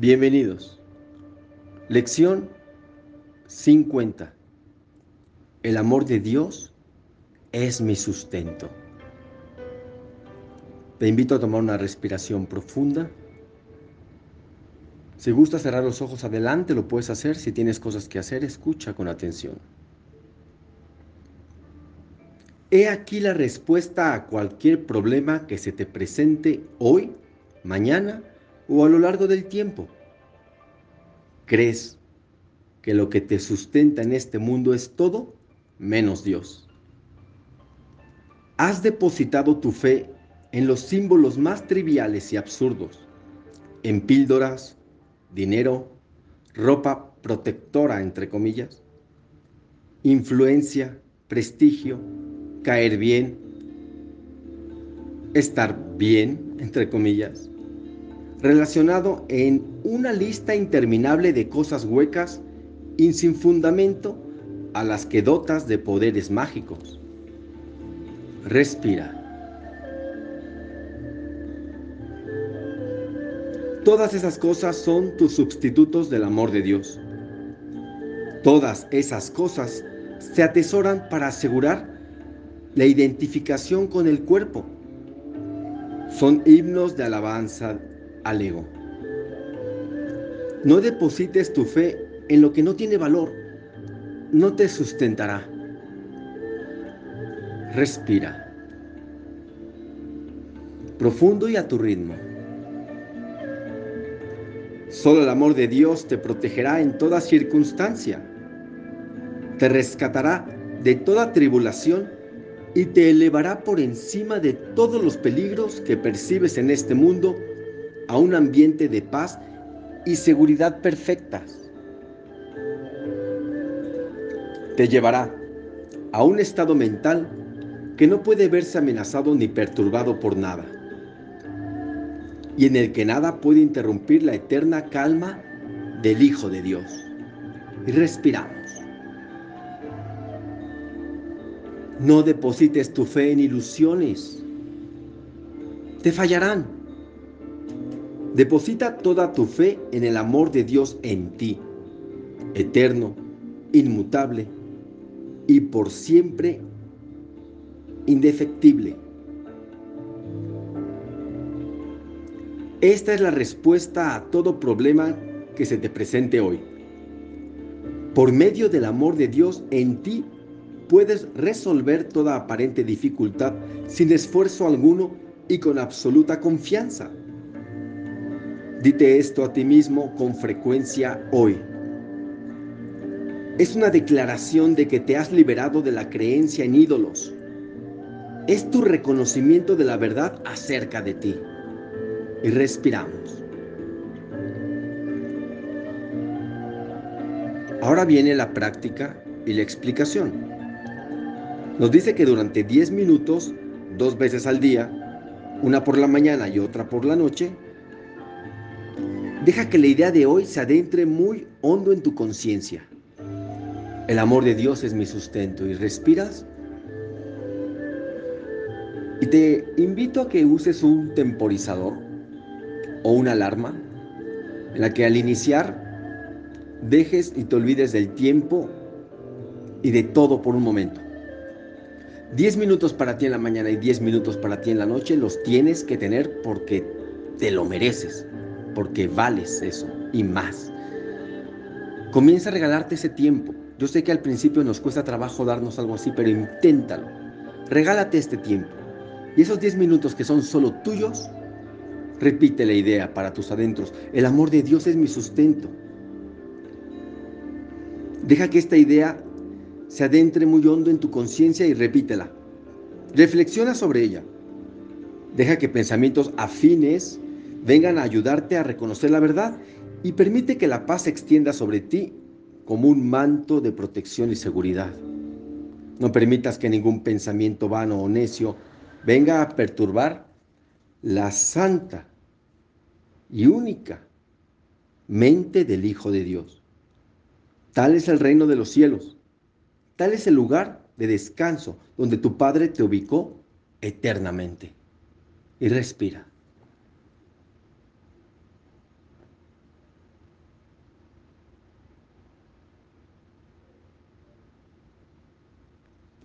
Bienvenidos. Lección 50. El amor de Dios es mi sustento. Te invito a tomar una respiración profunda. Si gusta cerrar los ojos adelante, lo puedes hacer. Si tienes cosas que hacer, escucha con atención. He aquí la respuesta a cualquier problema que se te presente hoy, mañana o a lo largo del tiempo. ¿Crees que lo que te sustenta en este mundo es todo menos Dios? Has depositado tu fe en los símbolos más triviales y absurdos, en píldoras, dinero, ropa protectora, entre comillas, influencia, prestigio, caer bien, estar bien, entre comillas, relacionado en una lista interminable de cosas huecas y sin fundamento a las que dotas de poderes mágicos. Respira. Todas esas cosas son tus sustitutos del amor de Dios. Todas esas cosas se atesoran para asegurar la identificación con el cuerpo. Son himnos de alabanza al ego. No deposites tu fe en lo que no tiene valor. No te sustentará. Respira. Profundo y a tu ritmo. Solo el amor de Dios te protegerá en toda circunstancia. Te rescatará de toda tribulación y te elevará por encima de todos los peligros que percibes en este mundo a un ambiente de paz y seguridad perfectas. Te llevará a un estado mental que no puede verse amenazado ni perturbado por nada, y en el que nada puede interrumpir la eterna calma del Hijo de Dios. Y respiramos. No deposites tu fe en ilusiones. Te fallarán. Deposita toda tu fe en el amor de Dios en ti, eterno, inmutable y por siempre indefectible. Esta es la respuesta a todo problema que se te presente hoy. Por medio del amor de Dios en ti puedes resolver toda aparente dificultad sin esfuerzo alguno y con absoluta confianza. Dite esto a ti mismo con frecuencia hoy. Es una declaración de que te has liberado de la creencia en ídolos. Es tu reconocimiento de la verdad acerca de ti. Y respiramos. Ahora viene la práctica y la explicación. Nos dice que durante 10 minutos, dos veces al día, una por la mañana y otra por la noche, deja que la idea de hoy se adentre muy hondo en tu conciencia. El amor de Dios es mi sustento y respiras. Y te invito a que uses un temporizador o una alarma en la que al iniciar dejes y te olvides del tiempo y de todo por un momento. 10 minutos para ti en la mañana y 10 minutos para ti en la noche los tienes que tener porque te lo mereces, porque vales eso y más. Comienza a regalarte ese tiempo. Yo sé que al principio nos cuesta trabajo darnos algo así, pero inténtalo. Regálate este tiempo. Y esos 10 minutos que son solo tuyos, repite la idea para tus adentros. El amor de Dios es mi sustento. Deja que esta idea se adentre muy hondo en tu conciencia y repítela. Reflexiona sobre ella. Deja que pensamientos afines vengan a ayudarte a reconocer la verdad y permite que la paz se extienda sobre ti como un manto de protección y seguridad. No permitas que ningún pensamiento vano o necio venga a perturbar la santa y única mente del Hijo de Dios. Tal es el reino de los cielos Tal es el lugar de descanso donde tu Padre te ubicó eternamente. Y respira.